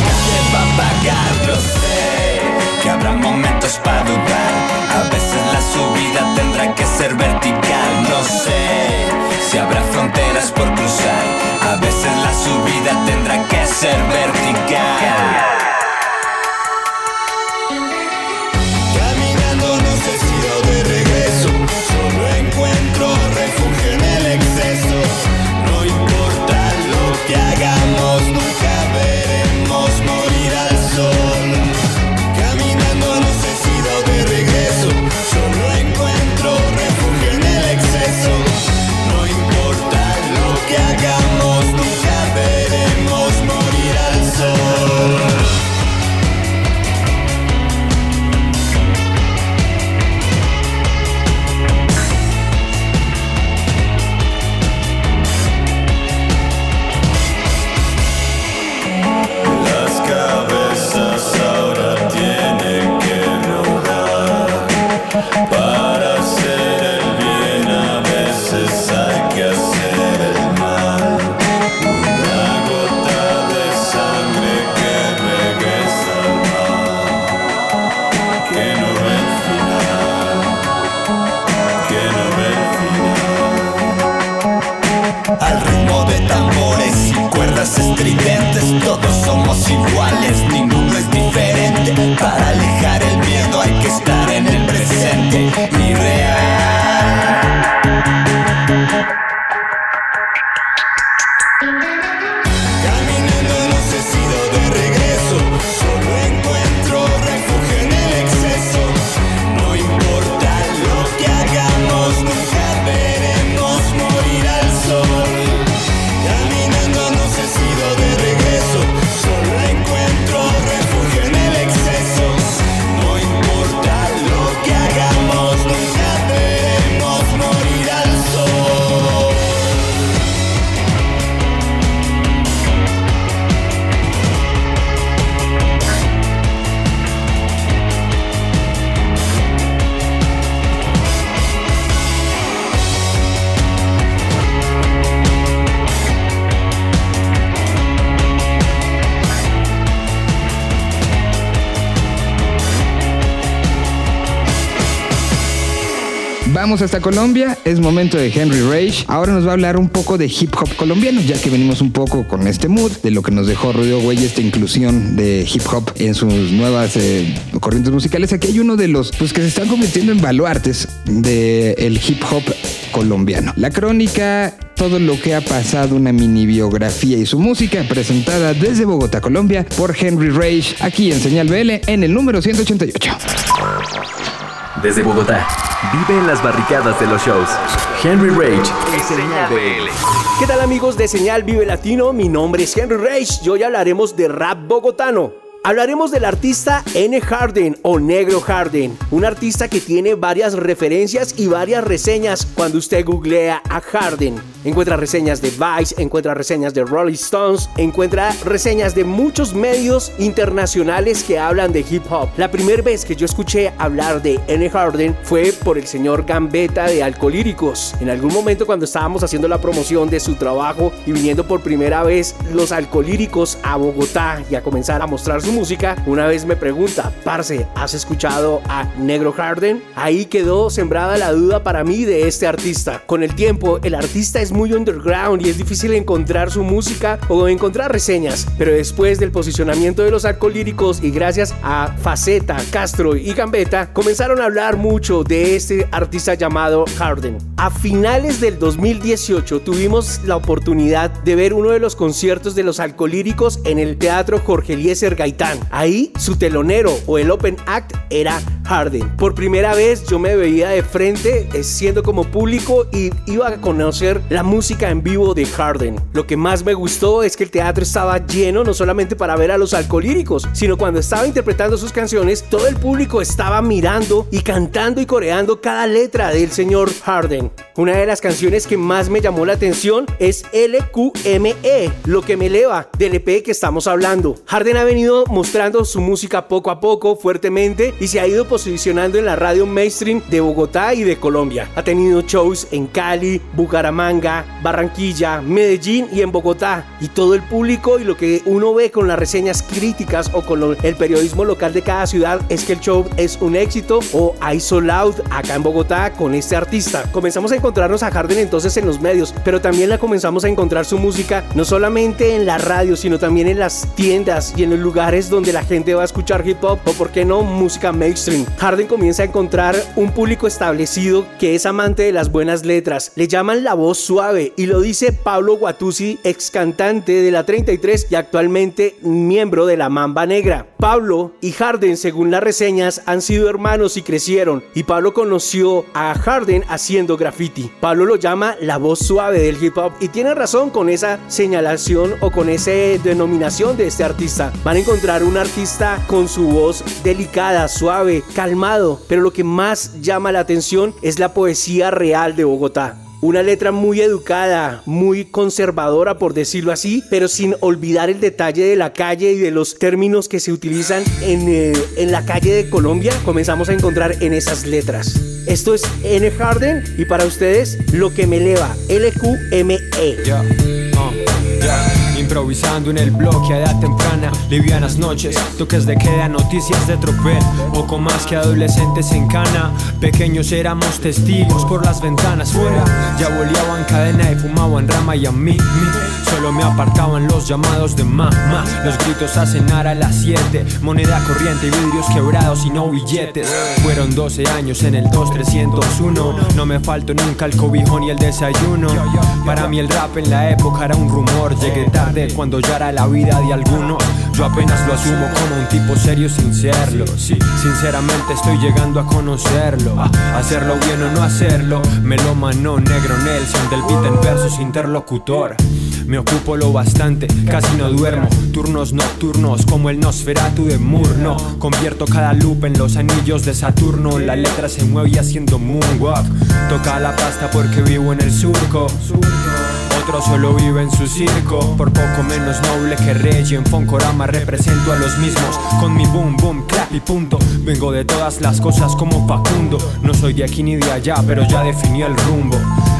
S1: Vamos hasta Colombia, es momento de Henry Rage. Ahora nos va a hablar un poco de hip hop colombiano, ya que venimos un poco con este mood de lo que nos dejó Rodeo Güey, esta inclusión de hip hop en sus nuevas eh, corrientes musicales. Aquí hay uno de los pues, que se están convirtiendo en baluartes del hip hop colombiano. La crónica, todo lo que ha pasado, una mini biografía y su música presentada desde Bogotá, Colombia, por Henry Rage, aquí en Señal BL en el número 188.
S2: Desde Bogotá, vive en las barricadas de los shows. Henry Rage en Señal BL.
S17: ¿Qué tal amigos de Señal Vive Latino? Mi nombre es Henry Rage y hoy hablaremos de rap bogotano. Hablaremos del artista N. Harden o Negro Harden, un artista que tiene varias referencias y varias reseñas cuando usted googlea a Harden. Encuentra reseñas de Vice, encuentra reseñas de Rolling Stones, encuentra reseñas de muchos medios internacionales que hablan de hip hop. La primera vez que yo escuché hablar de N. Harden fue por el señor Gambetta de Alcolíricos. En algún momento cuando estábamos haciendo la promoción de su trabajo y viniendo por primera vez los Alcolíricos a Bogotá y a comenzar a mostrar su música, una vez me pregunta, Parce, ¿has escuchado a Negro Harden? Ahí quedó sembrada la duda para mí de este artista. Con el tiempo, el artista es muy underground y es difícil encontrar su música o encontrar reseñas, pero después del posicionamiento de los alcolíricos y gracias a Faceta, Castro y Gambetta, comenzaron a hablar mucho de este artista llamado Harden. A finales del 2018 tuvimos la oportunidad de ver uno de los conciertos de los alcolíricos en el Teatro Jorge Eliezer Gaitán. Ahí su telonero o el open act era Harden. Por primera vez yo me veía de frente eh, siendo como público y iba a conocer la música en vivo de Harden. Lo que más me gustó es que el teatro estaba lleno no solamente para ver a los alcolíricos, sino cuando estaba interpretando sus canciones, todo el público estaba mirando y cantando y coreando cada letra del señor Harden. Una de las canciones que más me llamó la atención es LQME, lo que me eleva del EP que estamos hablando. Harden ha venido mostrando su música poco a poco, fuertemente, y se ha ido posicionando en la radio mainstream de Bogotá y de Colombia. Ha tenido shows en Cali, Bucaramanga, Barranquilla, Medellín y en Bogotá. Y todo el público y lo que uno ve con las reseñas críticas o con lo- el periodismo local de cada ciudad es que el show es un éxito o hay sold out acá en Bogotá con este artista. Comenzamos a encontrarnos a Harden entonces en los medios, pero también la comenzamos a encontrar su música no solamente en la radio, sino también en las tiendas y en los lugares donde la gente va a escuchar hip hop o por qué no música mainstream. Harden comienza a encontrar un público establecido que es amante de las buenas letras. Le llaman la voz suave y lo dice Pablo Guatusi, ex cantante de la 33 y actualmente miembro de la Mamba Negra. Pablo y Harden, según las reseñas, han sido hermanos y crecieron. Y Pablo conoció a Harden haciendo graffiti. Pablo lo llama la voz suave del hip hop y tiene razón con esa señalación o con esa denominación de este artista. Van a encontrar un artista con su voz delicada, suave, calmado, pero lo que más llama la atención es la poesía real de Bogotá. Una letra muy educada, muy conservadora por decirlo así, pero sin olvidar el detalle de la calle y de los términos que se utilizan en, eh, en la calle de Colombia, comenzamos a encontrar en esas letras. Esto es N. Harden y para ustedes lo que me eleva, LQME.
S18: Ya, ah, ya. Improvisando en el bloque a edad temprana, livianas noches, toques de queda, noticias de tropel, poco más que adolescentes en cana, pequeños éramos testigos por las ventanas fuera, ya boleaban cadena y fumaban rama y a mí, mí, solo me apartaban los llamados de mamá, los gritos a cenar a las 7, moneda corriente y vidrios quebrados y no billetes, fueron 12 años en el 2301, no me faltó nunca el cobijón y el desayuno, para mí el rap en la época era un rumor, llegué tarde cuando ya era la vida de algunos. Yo apenas lo asumo como un tipo serio sin serlo. Sí, sinceramente estoy llegando a conocerlo. A hacerlo bien o no hacerlo. Me lo manó negro Nelson del beat en versus interlocutor. Me ocupo lo bastante, casi no duermo. Turnos nocturnos como el Nosferatu de Murno. Convierto cada loop en los anillos de Saturno. La letra se mueve haciendo moonwalk. Toca la pasta porque vivo en el surco. Solo vive en su circo. Por poco menos noble que Reggie En Foncorama represento a los mismos. Con mi boom boom clap y punto. Vengo de todas las cosas como Facundo. No soy de aquí ni de allá pero ya definí el rumbo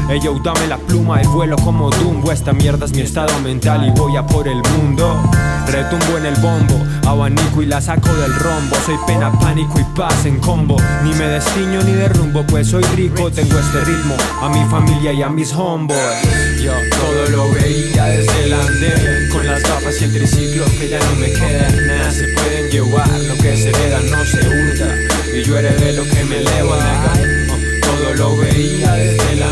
S18: Ey yo dame la pluma y vuelo como Dumbo. Esta mierda es mi estado mental y voy a por el mundo. Retumbo en el bombo, abanico y la saco del rombo. Soy pena, pánico y paz en combo. Ni me destiño ni derrumbo pues soy rico Tengo este ritmo. A mi familia y a mis homeboys. Yo todo lo veía desde el andén Con las gafas y el triciclo que ya no me quedan. Nada se pueden llevar, lo que se hereda no se hurta. Y yo heredé lo que me eleva Todo lo veía desde el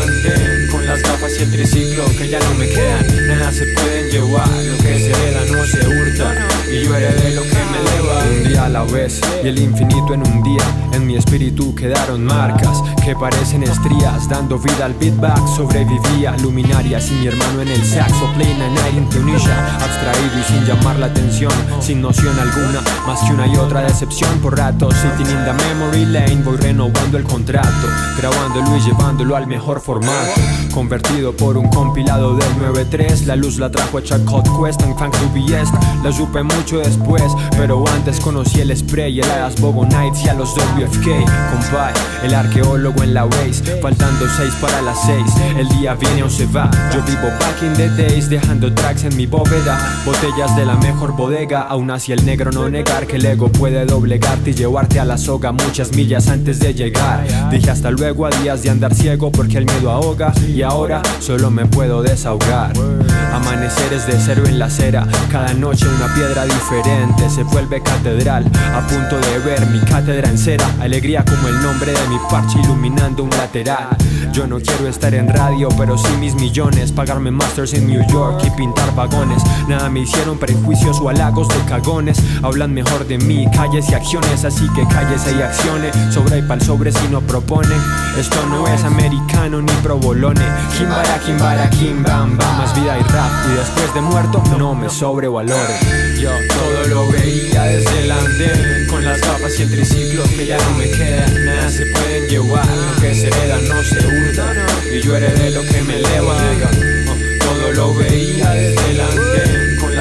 S18: las gafas y el triciclo que ya no me quedan. Nada se pueden llevar, lo que se hereda no se hurta. Y yo heredé lo que me eleva. Un día a la vez y el infinito en un día. En mi espíritu quedaron marcas que parecen estrías, dando vida al beatback. Sobrevivía luminarias y mi hermano en el saxo, playing a night in Tunisia. Abstraído y sin llamar la atención, sin noción alguna, más que una y otra decepción por ratos. Sitting in the memory lane, voy renovando el contrato, grabándolo y llevándolo al mejor formato. Convertido por un compilado del 9-3, la luz la trajo hecha Code Quest en Funk BS. La supe mucho después, pero antes conocí el spray, el Adas Bobo Nights y a los WFK. Compay, el arqueólogo en la race, faltando 6 para las 6. El día viene o se va. Yo vivo back in the days, dejando tracks en mi bóveda. Botellas de la mejor bodega, aún así el negro no negar que el ego puede doblegarte y llevarte a la soga muchas millas antes de llegar. Dije hasta luego a días de andar ciego porque el miedo ahoga y ahora solo me puedo desahogar. Amaneceres de cero en la acera, cada noche una piedra diferente se vuelve catedral. A punto de ver mi cátedra en cera, alegría como el nombre de mi parche iluminando un lateral. Yo no quiero estar en radio, pero sí mis millones, pagarme masters en New York y pintar vagones. Nada me hicieron prejuicios o halagos de cagones. Hablan mejor de mí, calles y acciones, así que calles y acciones. Sobre y pa'l sobre si no proponen. Esto no es americano ni provolone. Kimbara, kimbara, kimbamba, más vida y rap. Y después de muerto, no me sobrevalore. Yo todo lo veía desde el andén, con las gafas y el triciclo que ya no me quedan. Nada se pueden llevar, lo que se hereda no se hurta. Y yo heredé lo que me eleva. Todo lo veía desde el andén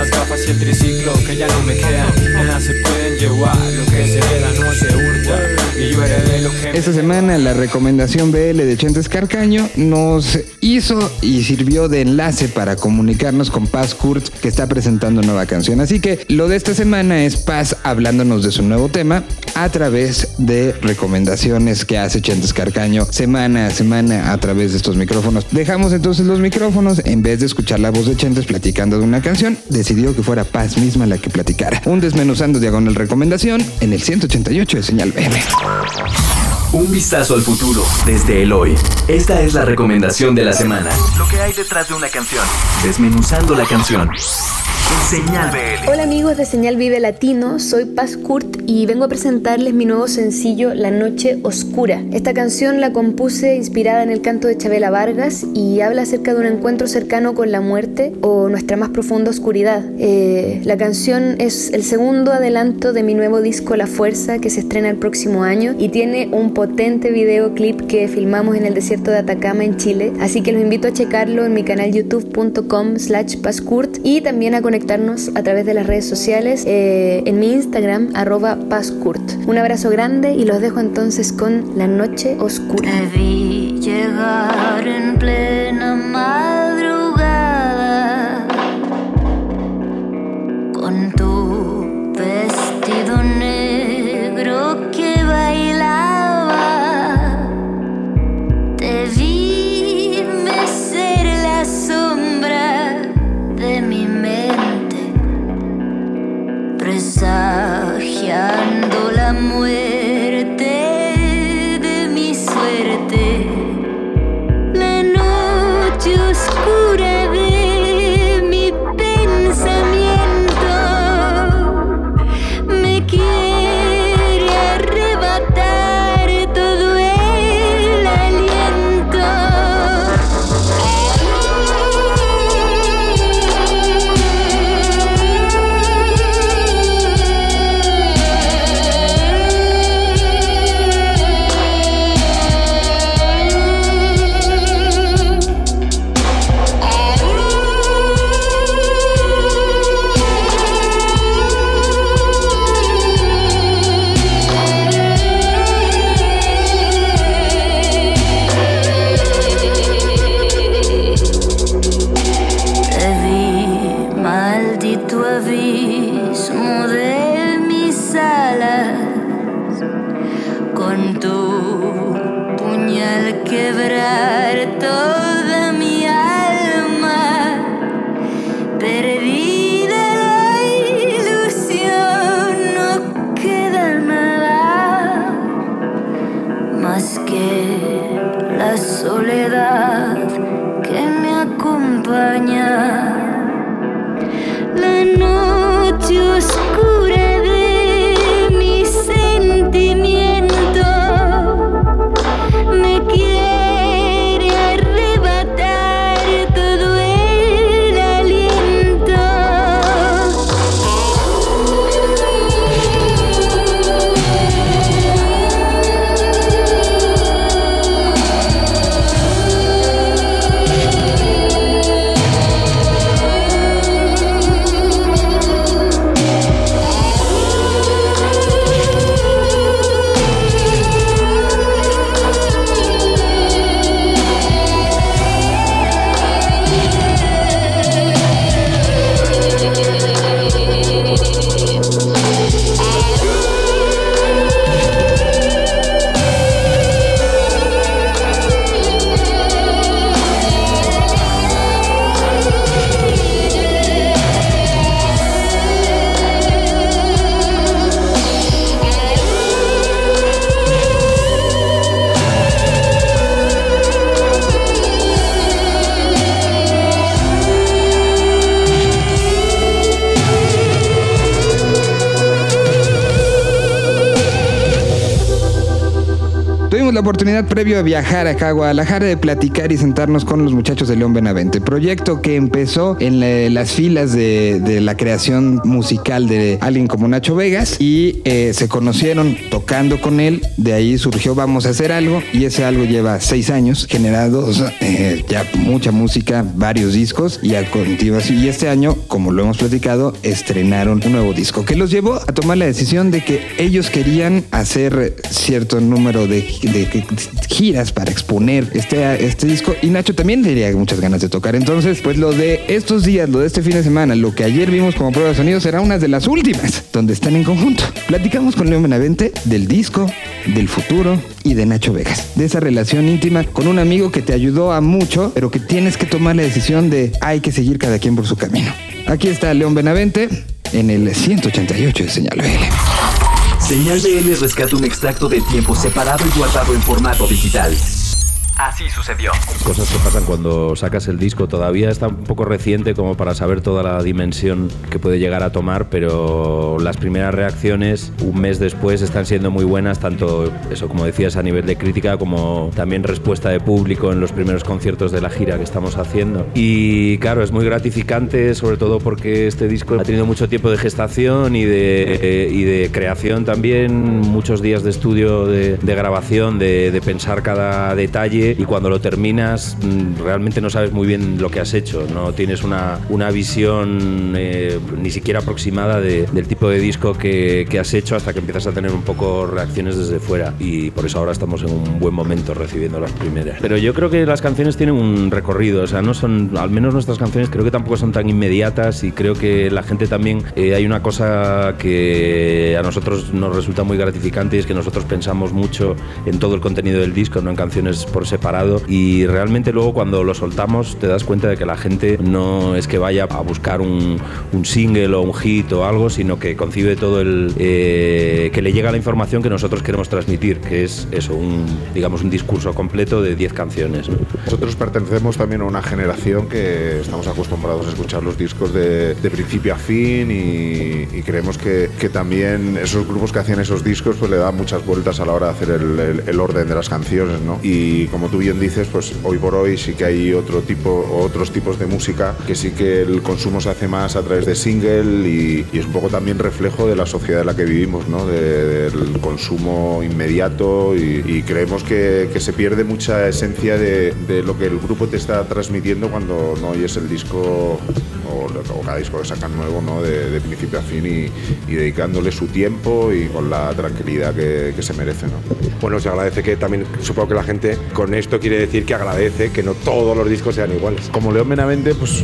S18: las gafas y el triciclo que ya no me quedan Nada se pueden llevar Lo que se hereda no se hurta Y yo heredé lo que
S1: Esta semana la recomendación BL de Chentes Carcaño nos hizo y sirvió de enlace para comunicarnos con Paz Kurtz que está presentando nueva canción. Así que lo de esta semana es Paz hablándonos de su nuevo tema a través de recomendaciones que hace Chentes Carcaño semana a semana a través de estos micrófonos. Dejamos entonces los micrófonos en vez de escuchar la voz de Chentes platicando de una canción, decidió que fuera Paz misma la que platicara. Un desmenuzando diagonal recomendación en el 188 de señal BM.
S2: Un vistazo al futuro desde el hoy. Esta es la recomendación de la semana. Lo que hay detrás de una canción. Desmenuzando la canción. En Señal BL.
S19: Hola amigos de Señal Vive Latino, soy Paz Kurt y vengo a presentarles mi nuevo sencillo La Noche Oscura. Esta canción la compuse inspirada en el canto de Chabela Vargas y habla acerca de un encuentro cercano con la muerte o nuestra más profunda oscuridad. Eh, la canción es el segundo adelanto de mi nuevo disco La Fuerza que se estrena el próximo año y tiene un potente videoclip que filmamos en el desierto de Atacama en Chile, así que los invito a checarlo en mi canal youtube.com slash paskurt y también a conectarnos a través de las redes sociales eh, en mi Instagram arroba paskurt. Un abrazo grande y los dejo entonces con La Noche Oscura.
S9: Te vi llegar en plena madrugada la
S1: oportunidad previo a viajar acá a Guadalajara de platicar y sentarnos con los muchachos de León Benavente, proyecto que empezó en la- las filas de, la creación musical de alguien como Nacho Vegas y eh, se conocieron tocando con él, de ahí surgió vamos a hacer algo y ese algo lleva seis años generados eh, ya mucha música, varios discos y a continuación y este año, como lo hemos platicado, estrenaron un nuevo disco que los llevó a tomar la decisión de que ellos querían hacer cierto número de giras para exponer este, este disco y Nacho también tenía muchas ganas de tocar. Entonces, pues lo de estos días, lo de este fin de semana, lo que ayer vimos como prueba de sonido será una de las últimas donde están en conjunto. Platicamos con León Benavente del disco, del futuro y de Nacho Vegas, de esa relación íntima con un amigo que te ayudó a mucho, pero que tienes que tomar la decisión de hay que seguir cada quien por su camino. Aquí está León Benavente en el 188 de Señal BL.
S2: Señal BL rescata un extracto de tiempo separado y guardado en formato digital. Así sucedió.
S20: Cosas que pasan cuando sacas el disco. Todavía está un poco reciente como para saber toda la dimensión que puede llegar a tomar, pero las primeras reacciones un mes después están siendo muy buenas, tanto eso como decías a nivel de crítica como también respuesta de público en los primeros conciertos de la gira que estamos haciendo. Y claro, es muy gratificante, sobre todo porque este disco ha tenido mucho tiempo de gestación y de, y de creación también, muchos días de estudio, de, de grabación, de, de pensar cada detalle y cuando lo terminas mm, realmente no sabes muy bien lo que has hecho, no tienes una, una visión eh, ni siquiera aproximada de- del tipo de disco que, que has hecho hasta que empiezas a tener un poco reacciones desde fuera y por eso ahora estamos en un buen momento recibiendo las primeras. Pero yo creo que las canciones tienen un recorrido, o sea, no son, al menos nuestras canciones creo que tampoco son tan inmediatas y creo que la gente también, eh, hay una cosa que a nosotros nos resulta muy gratificante y es que nosotros pensamos mucho en todo el contenido del disco, no en canciones por separado y realmente luego cuando lo soltamos te das cuenta de que la gente no es que vaya a buscar un, un single o un hit o algo, sino que concibe todo el... eh, que le llega la información que nosotros queremos transmitir, que es eso, un, digamos un discurso completo de 10 canciones. ¿no?
S21: Nosotros pertenecemos también a una generación que estamos acostumbrados a escuchar los discos de, de principio a fin y, y creemos que, que también esos grupos que hacían esos discos pues le dan muchas vueltas a la hora de hacer el, el- el orden de las canciones, ¿no? Y como tú bien dices, pues hoy por hoy sí que hay otro tipo, otros tipos de música que sí que el consumo se hace más a través de single y, y es un poco también reflejo de la sociedad en la que vivimos, ¿no? De- del consumo inmediato y, y creemos que, que se pierde mucha esencia de, de lo que el grupo te está transmitiendo cuando no oyes el disco o, o cada disco que sacan nuevo, ¿no? De, de principio a fin y, y dedicándole su tiempo y con la tranquilidad que, que se merece, ¿no?
S22: Bueno, se agradece que también, supongo que la gente con esto quiere decir que agradece que no todos los discos sean iguales.
S21: Como León Benavente, pues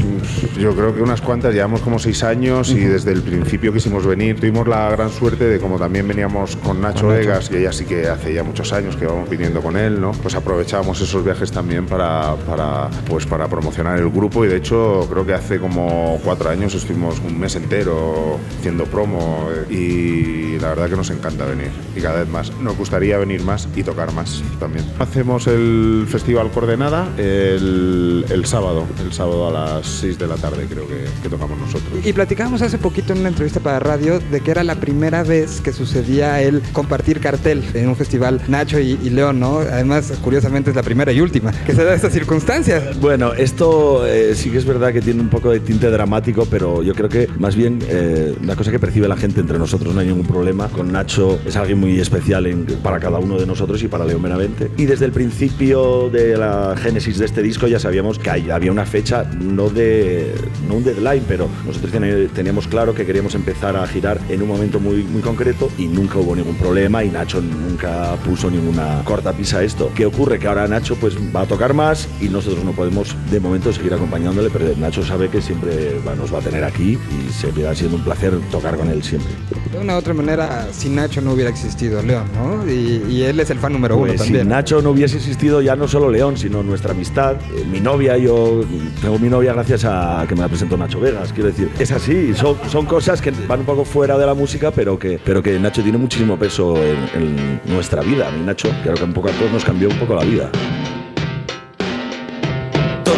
S21: yo creo que unas cuantas, llevamos como seis años y desde el principio quisimos venir. Tuvimos la gran suerte de como también veníamos con Nacho. Vegas, y ella sí que hace ya muchos años que vamos viniendo con él, ¿no? Pues aprovechábamos esos viajes también para, para, pues para promocionar el grupo y de hecho creo que hace como cuatro años estuvimos un mes entero haciendo promo eh, y la verdad que nos encanta venir y cada vez más. Nos gustaría venir más y tocar más también. Hacemos el Festival Coordenada el, el sábado, el sábado a las 6 de la tarde creo que, que tocamos nosotros.
S23: Y platicábamos hace poquito en una entrevista para radio de que era la primera vez que sucedía el compartir cartel en un festival Nacho y, y León, ¿no? Además, curiosamente es la primera y última que se da estas circunstancias.
S24: Bueno, esto eh, sí que es verdad que tiene un poco de tinte dramático, pero yo creo que más bien eh, una cosa que percibe la gente entre nosotros, no hay ningún problema. Con Nacho es alguien muy especial en- para cada uno de nosotros y para León Benavente. Y desde el principio de la génesis de este disco ya sabíamos que había una fecha, no de no un deadline, pero nosotros teníamos claro que queríamos empezar a girar en un momento muy, muy concreto y nunca hubo ningún problema y Nacho nunca puso ninguna corta pisa a esto. ¿Qué ocurre? Que ahora Nacho pues va a tocar más y nosotros no podemos de momento seguir acompañándole, pero Nacho sabe que siempre va- nos va a tener aquí y seguirá siendo un placer tocar con él siempre.
S23: De una u otra manera, sin Nacho no hubiera existido León, ¿no? Y, y él es el fan número uno
S24: Pues si
S23: también.
S24: Nacho no hubiese existido ya no solo León, sino nuestra amistad, eh, mi novia, yo tengo mi novia gracias a que me la presentó Nacho Vegas, quiero decir, es así, son, son cosas que van un poco fuera de la música, pero que, pero que Nacho tiene muchísimo peso en, nuestra vida. Mí Nacho, creo que un poco a todos nos cambió un poco la vida.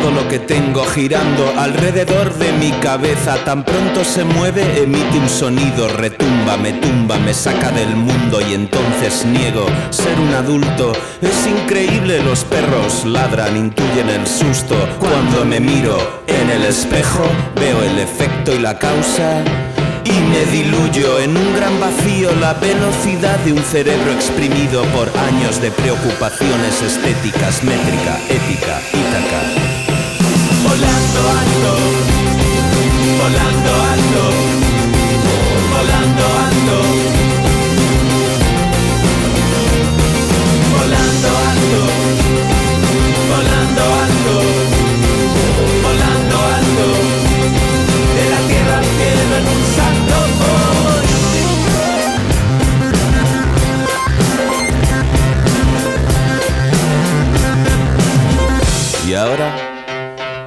S2: Todo
S15: lo que tengo girando alrededor de mi cabeza. Tan pronto se mueve, emite un sonido, retumba, me tumba, me saca del mundo y entonces niego ser un adulto. Es increíble, los perros ladran, intuyen el susto. Cuando me miro en el espejo, veo el efecto y la causa. Y me diluyo en un gran vacío la velocidad de un cerebro exprimido por años de preocupaciones estéticas, métrica, ética, ítaca.
S7: Volando alto, volando alto,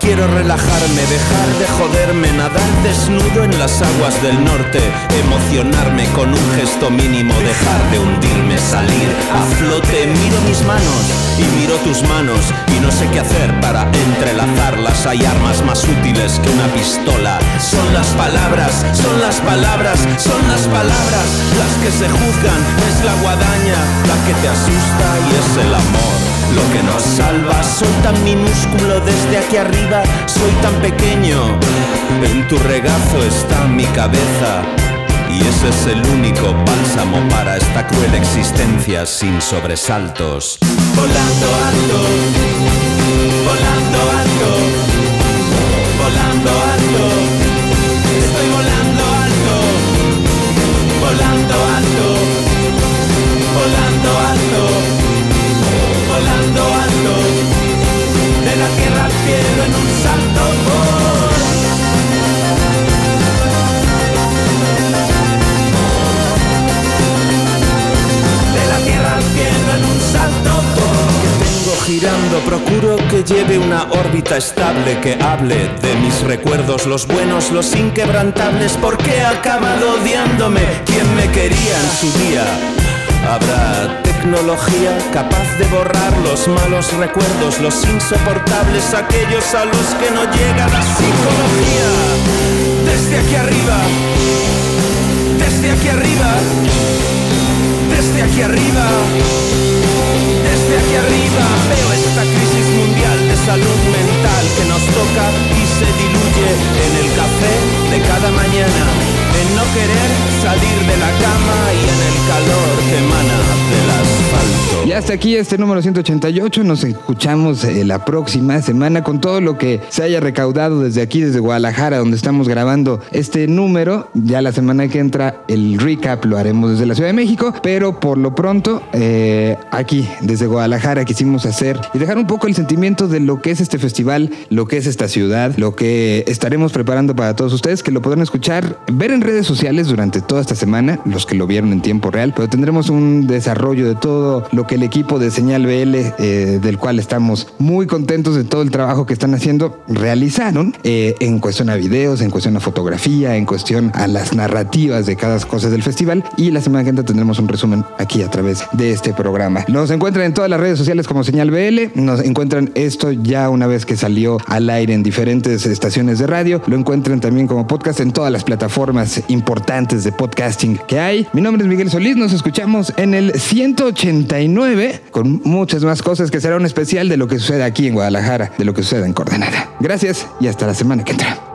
S15: quiero relajarme, dejar de joderme, nadar desnudo en las aguas del norte, emocionarme con un gesto mínimo, dejar de hundirme, salir a flote, miro mis manos y miro tus manos y no sé qué hacer para entrelazarlas. Hay armas más útiles que una pistola. Son las palabras, son las palabras, son las palabras las que se juzgan. Es la guadaña la que te asusta y es el amor lo que nos salva. Soy tan minúsculo desde aquí arriba, soy tan pequeño. En tu regazo está mi cabeza. Y ese es el único bálsamo para esta cruel existencia sin sobresaltos.
S7: Volando alto, volando alto,
S15: procuro que lleve una órbita estable, que hable de mis recuerdos, los buenos, los inquebrantables, porque he acabado odiándome. ¿Quién me quería en su día? Habrá tecnología capaz de borrar los malos recuerdos, los insoportables, aquellos a los que no llega la psicología. Desde aquí arriba, desde aquí arriba, desde aquí arriba, desde aquí arriba veo esta crisis mundial de salud mental que nos toca y se diluye en el café de cada mañana, en no querer salir
S1: hasta aquí este número 188. Nos escuchamos eh, la próxima semana con todo lo que se haya recaudado desde aquí, desde Guadalajara, donde estamos grabando este número. Ya la semana que entra el recap lo haremos desde la Ciudad de México, pero por lo pronto eh, aquí, desde Guadalajara, quisimos hacer y dejar un poco el sentimiento de lo que es este festival, lo que es esta ciudad, lo que estaremos preparando para todos ustedes, que lo podrán escuchar, ver en redes sociales durante toda esta semana, los que lo vieron en tiempo real, pero tendremos un desarrollo de todo lo que el equipo de Señal BL, eh, del cual estamos muy contentos de todo el trabajo que están haciendo, realizaron eh, en cuestión a videos, en cuestión a fotografía, en cuestión a las narrativas de cada cosa del festival. Y la semana que entra tendremos un resumen aquí a través de este programa. Nos encuentran en todas las redes sociales como Señal BL, nos encuentran esto ya una vez que salió al aire en diferentes estaciones de radio, lo encuentran también como podcast en todas las plataformas importantes de podcasting que hay. Mi nombre es Miguel Solís, nos escuchamos en el 189 con muchas más cosas que será un especial de lo que sucede aquí en Guadalajara, de lo que sucede en Coordenada. Gracias y hasta la semana que entra.